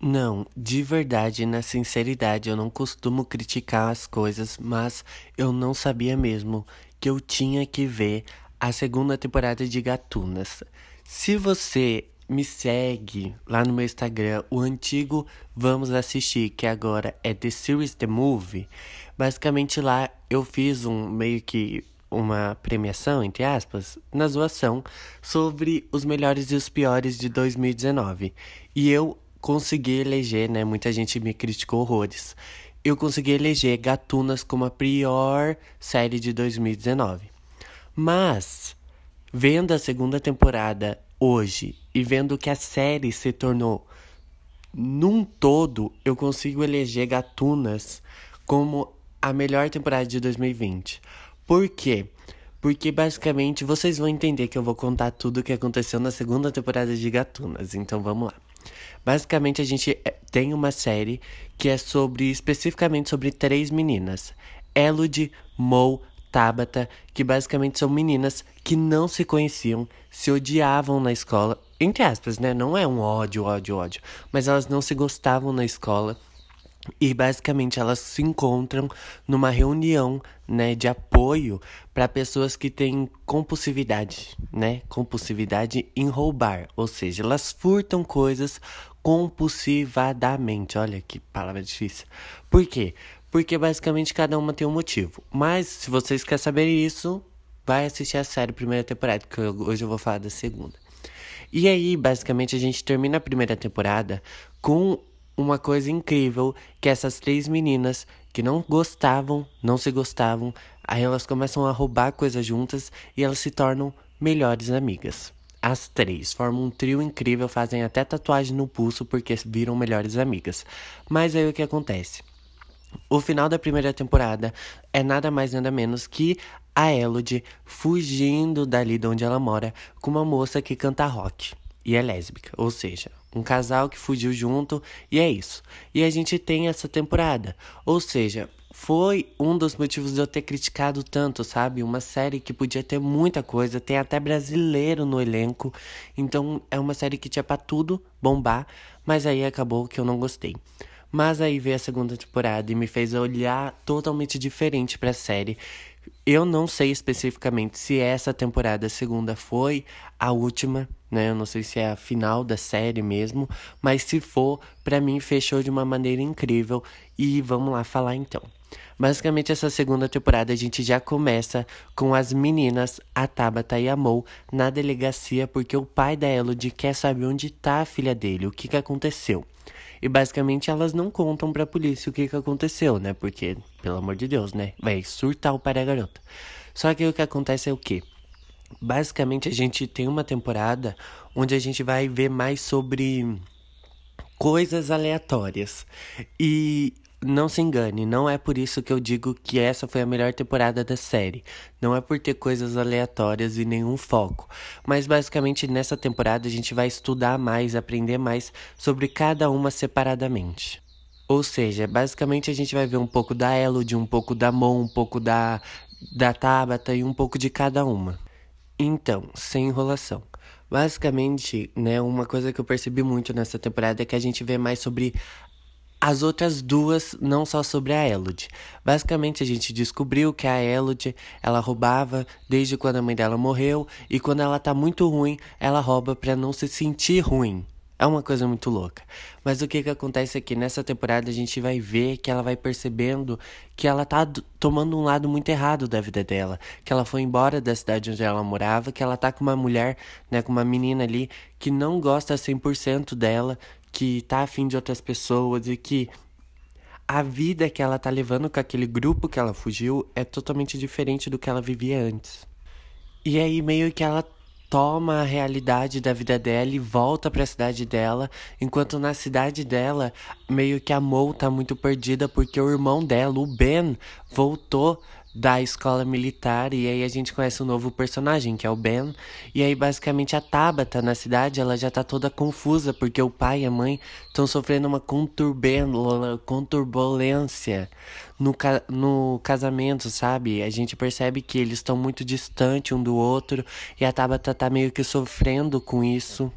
Não, de verdade, na sinceridade, eu não costumo criticar as coisas, mas eu não sabia mesmo que eu tinha que ver a segunda temporada de Gatunas. Se você me segue lá no meu Instagram, o antigo Vamos Assistir, que agora é The Series The Movie, basicamente lá eu fiz um meio que uma premiação, entre aspas, na zoação sobre os melhores e os piores de 2019. E eu consegui eleger, né? Muita gente me criticou horrores. Eu consegui eleger Gatunas como a pior série de 2019. Mas, vendo a segunda temporada hoje e vendo que a série se tornou num todo, eu consigo eleger Gatunas como a melhor temporada de 2020. Por quê? Porque basicamente vocês vão entender que eu vou contar tudo o que aconteceu na segunda temporada de Gatunas. Então vamos lá. Basicamente, a gente eh, tem uma série que é sobre especificamente sobre três meninas: Elodie, Mo, Tabata, que basicamente são meninas que não se conheciam, se odiavam na escola. Entre aspas, né? Não é um ódio, ódio, ódio. Mas elas não se gostavam na escola. E basicamente elas se encontram numa reunião, né, de apoio para pessoas que têm compulsividade, né? Compulsividade em roubar, ou seja, elas furtam coisas compulsivadamente. Olha que palavra difícil. Por quê? Porque basicamente cada uma tem um motivo. Mas se vocês querem saber isso, vai assistir a série primeira temporada, que hoje eu vou falar da segunda. E aí, basicamente, a gente termina a primeira temporada com uma coisa incrível que essas três meninas que não gostavam, não se gostavam, aí elas começam a roubar coisas juntas e elas se tornam melhores amigas. As três formam um trio incrível, fazem até tatuagem no pulso porque viram melhores amigas. Mas aí o que acontece? O final da primeira temporada é nada mais nada menos que a Elodie fugindo dali de onde ela mora com uma moça que canta rock e é lésbica, ou seja, um casal que fugiu junto e é isso. E a gente tem essa temporada. Ou seja, foi um dos motivos de eu ter criticado tanto, sabe? Uma série que podia ter muita coisa, tem até brasileiro no elenco. Então é uma série que tinha pra tudo bombar, mas aí acabou que eu não gostei. Mas aí veio a segunda temporada e me fez olhar totalmente diferente para a série. Eu não sei especificamente se essa temporada segunda foi a última, né? Eu não sei se é a final da série mesmo, mas se for, para mim fechou de uma maneira incrível e vamos lá falar então. Basicamente, essa segunda temporada a gente já começa com as meninas, a Tabata e a Mo, na delegacia porque o pai da Elodie quer saber onde tá a filha dele, o que, que aconteceu. E basicamente elas não contam pra polícia o que, que aconteceu, né? Porque, pelo amor de Deus, né? Vai surtar o pai da garota. Só que o que acontece é o quê? Basicamente a gente tem uma temporada onde a gente vai ver mais sobre coisas aleatórias. E não se engane, não é por isso que eu digo que essa foi a melhor temporada da série. Não é por ter coisas aleatórias e nenhum foco. Mas basicamente nessa temporada a gente vai estudar mais, aprender mais sobre cada uma separadamente. Ou seja, basicamente a gente vai ver um pouco da Elodie, um pouco da Mon, um pouco da, da Tabata e um pouco de cada uma. Então, sem enrolação. Basicamente, né, uma coisa que eu percebi muito nessa temporada é que a gente vê mais sobre as outras duas, não só sobre a Elodie. Basicamente, a gente descobriu que a Elodie, ela roubava desde quando a mãe dela morreu, e quando ela tá muito ruim, ela rouba para não se sentir ruim. É uma coisa muito louca. Mas o que que acontece aqui nessa temporada a gente vai ver que ela vai percebendo que ela tá tomando um lado muito errado da vida dela, que ela foi embora da cidade onde ela morava, que ela tá com uma mulher, né, com uma menina ali que não gosta 100% dela, que tá afim de outras pessoas e que a vida que ela tá levando com aquele grupo que ela fugiu é totalmente diferente do que ela vivia antes. E aí meio que ela toma a realidade da vida dela e volta para a cidade dela, enquanto na cidade dela meio que a Mo tá muito perdida porque o irmão dela, o Ben, voltou da escola militar e aí a gente conhece um novo personagem, que é o Ben. E aí basicamente a Tabata na cidade, ela já tá toda confusa porque o pai e a mãe estão sofrendo uma conturbulência no, ca no casamento, sabe? A gente percebe que eles estão muito distantes um do outro e a Tabata tá meio que sofrendo com isso.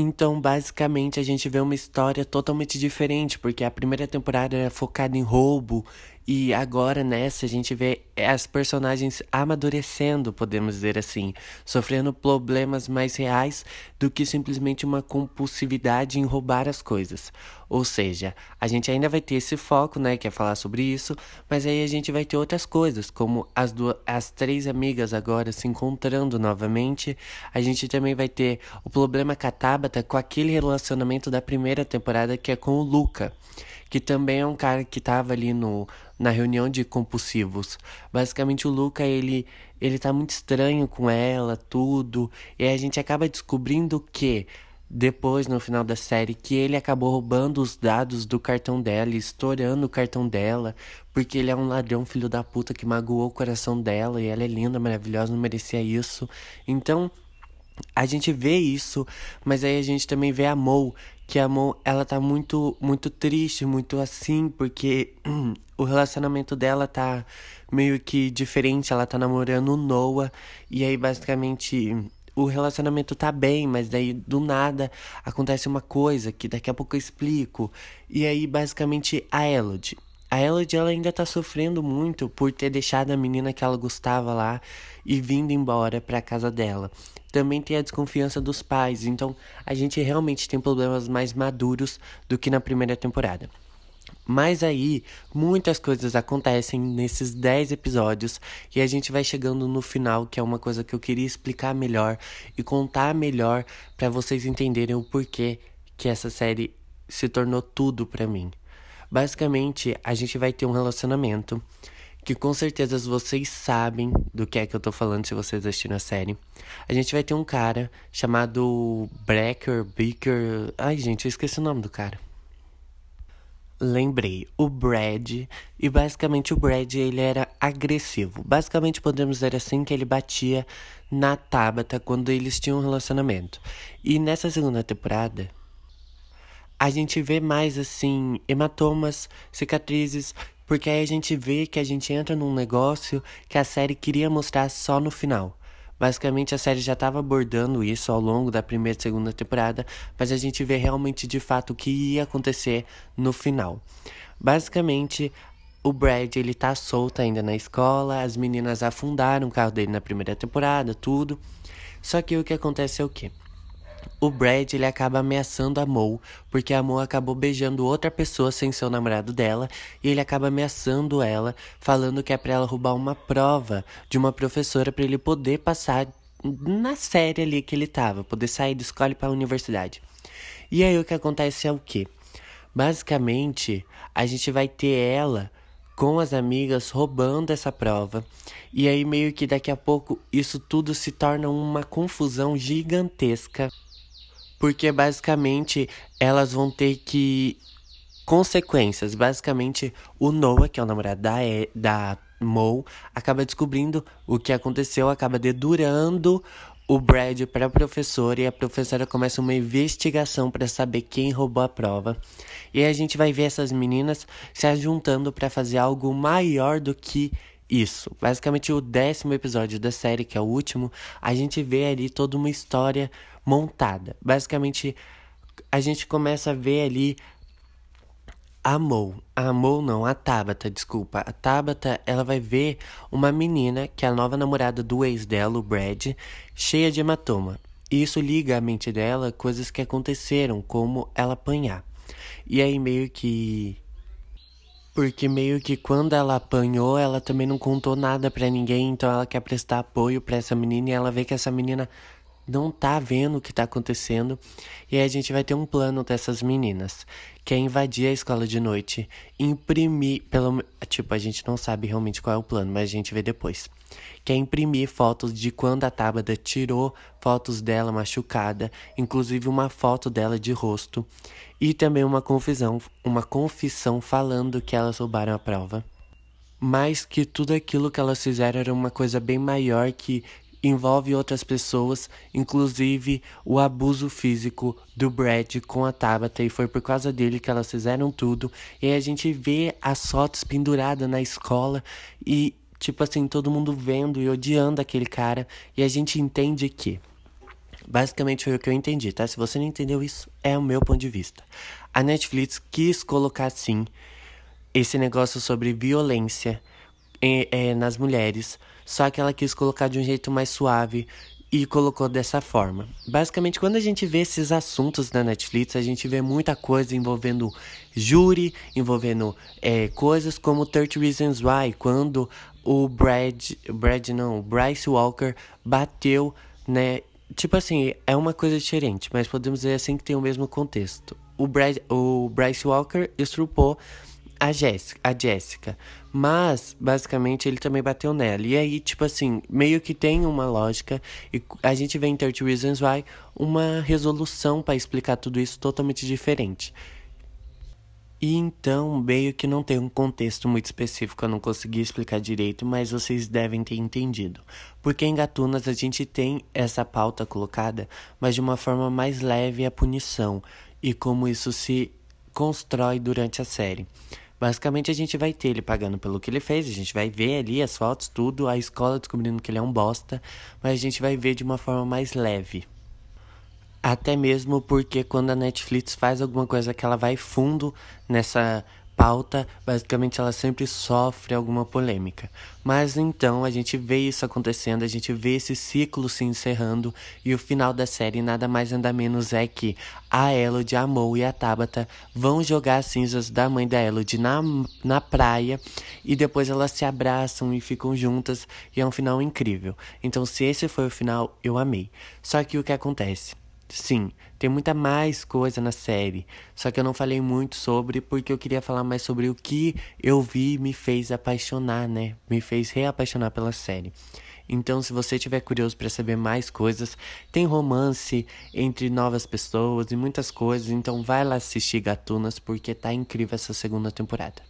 Então, basicamente, a gente vê uma história totalmente diferente, porque a primeira temporada era focada em roubo e agora nessa a gente vê as personagens amadurecendo, podemos dizer assim, sofrendo problemas mais reais do que simplesmente uma compulsividade em roubar as coisas. Ou seja, a gente ainda vai ter esse foco, né, que é falar sobre isso, mas aí a gente vai ter outras coisas, como as duas, as três amigas agora se encontrando novamente. A gente também vai ter o problema com a Tabata com aquele relacionamento da primeira temporada que é com o Luca que também é um cara que tava ali no, na reunião de compulsivos. Basicamente o Luca, ele, ele tá muito estranho com ela, tudo, e a gente acaba descobrindo que depois, no final da série, que ele acabou roubando os dados do cartão dela, estourando o cartão dela, porque ele é um ladrão filho da puta que magoou o coração dela, e ela é linda, maravilhosa, não merecia isso. Então, a gente vê isso, mas aí a gente também vê a Mo, que a Mo, ela tá muito, muito triste, muito assim, porque o relacionamento dela tá meio que diferente, ela tá namorando o Noah, e aí basicamente o relacionamento tá bem, mas daí do nada acontece uma coisa que daqui a pouco eu explico. E aí basicamente a Elodie a Elodie ela ainda tá sofrendo muito por ter deixado a menina que ela gostava lá e vindo embora para casa dela. Também tem a desconfiança dos pais, então a gente realmente tem problemas mais maduros do que na primeira temporada. Mas aí, muitas coisas acontecem nesses 10 episódios e a gente vai chegando no final, que é uma coisa que eu queria explicar melhor e contar melhor para vocês entenderem o porquê que essa série se tornou tudo para mim. Basicamente, a gente vai ter um relacionamento que com certeza vocês sabem do que é que eu tô falando se vocês assistiram a série. A gente vai ter um cara chamado Brecker, Beaker. Ai, gente, eu esqueci o nome do cara. Lembrei, o Brad, e basicamente o Brad ele era agressivo. Basicamente podemos dizer assim que ele batia na Tabata quando eles tinham um relacionamento. E nessa segunda temporada, a gente vê mais assim hematomas, cicatrizes, porque aí a gente vê que a gente entra num negócio que a série queria mostrar só no final. Basicamente a série já estava abordando isso ao longo da primeira e segunda temporada, mas a gente vê realmente de fato o que ia acontecer no final. Basicamente, o Brad ele tá solto ainda na escola, as meninas afundaram o carro dele na primeira temporada, tudo. Só que o que acontece é o quê? O Brad ele acaba ameaçando a Mo, porque a Mo acabou beijando outra pessoa sem ser o namorado dela, e ele acaba ameaçando ela, falando que é para ela roubar uma prova de uma professora para ele poder passar na série ali que ele tava, poder sair da escola para a universidade. E aí o que acontece é o quê? Basicamente, a gente vai ter ela com as amigas roubando essa prova. E aí meio que daqui a pouco isso tudo se torna uma confusão gigantesca porque basicamente elas vão ter que. Consequências. Basicamente, o Noah, que é o namorado da, e, da Mo, acaba descobrindo o que aconteceu, acaba dedurando o Brad para a professora e a professora começa uma investigação para saber quem roubou a prova. E a gente vai ver essas meninas se ajuntando para fazer algo maior do que isso. Basicamente, o décimo episódio da série, que é o último, a gente vê ali toda uma história montada. Basicamente, a gente começa a ver ali a Mo. A Mo não, a Tabata, desculpa. A Tabata, ela vai ver uma menina, que é a nova namorada do ex dela, o Brad, cheia de hematoma. E isso liga a mente dela coisas que aconteceram, como ela apanhar. E aí meio que porque meio que quando ela apanhou, ela também não contou nada para ninguém, então ela quer prestar apoio para essa menina e ela vê que essa menina não tá vendo o que tá acontecendo. E aí a gente vai ter um plano dessas meninas, que é invadir a escola de noite, imprimir, pelo tipo, a gente não sabe realmente qual é o plano, mas a gente vê depois. Que é imprimir fotos de quando a Tabata tirou fotos dela machucada, inclusive uma foto dela de rosto, e também uma confissão, uma confissão falando que elas roubaram a prova mas que tudo aquilo que elas fizeram era uma coisa bem maior que envolve outras pessoas, inclusive o abuso físico do Brad com a Tabata, e foi por causa dele que elas fizeram tudo. E a gente vê as fotos penduradas na escola e, tipo assim, todo mundo vendo e odiando aquele cara, e a gente entende que Basicamente foi o que eu entendi, tá? Se você não entendeu isso, é o meu ponto de vista. A Netflix quis colocar, sim, esse negócio sobre violência é, nas mulheres, só que ela quis colocar de um jeito mais suave e colocou dessa forma. Basicamente, quando a gente vê esses assuntos na Netflix, a gente vê muita coisa envolvendo júri, envolvendo é, coisas como 30 Reasons Why, quando o Brad, Brad não, Bryce Walker bateu, né? Tipo assim, é uma coisa diferente, mas podemos dizer assim que tem o mesmo contexto. O, Brad, o Bryce Walker estrupou a Jéssica, a Jessica. Mas, basicamente, ele também bateu nela. E aí, tipo assim, meio que tem uma lógica. E a gente vê em 30 Reasons Why uma resolução para explicar tudo isso totalmente diferente. E então, meio que não tem um contexto muito específico, eu não consegui explicar direito, mas vocês devem ter entendido. Porque em Gatunas a gente tem essa pauta colocada, mas de uma forma mais leve a punição e como isso se constrói durante a série. Basicamente, a gente vai ter ele pagando pelo que ele fez, a gente vai ver ali as fotos, tudo, a escola descobrindo que ele é um bosta, mas a gente vai ver de uma forma mais leve. Até mesmo porque quando a Netflix faz alguma coisa que ela vai fundo nessa pauta, basicamente ela sempre sofre alguma polêmica. Mas então a gente vê isso acontecendo, a gente vê esse ciclo se encerrando e o final da série nada mais nada menos é que a Elodie, a Mo e a Tabata vão jogar as cinzas da mãe da Elodie na, na praia e depois elas se abraçam e ficam juntas e é um final incrível. Então se esse foi o final, eu amei. Só que o que acontece? Sim, tem muita mais coisa na série. Só que eu não falei muito sobre porque eu queria falar mais sobre o que eu vi me fez apaixonar, né? Me fez reapaixonar pela série. Então, se você tiver curioso para saber mais coisas, tem romance entre novas pessoas e muitas coisas. Então, vai lá assistir Gatunas porque tá incrível essa segunda temporada.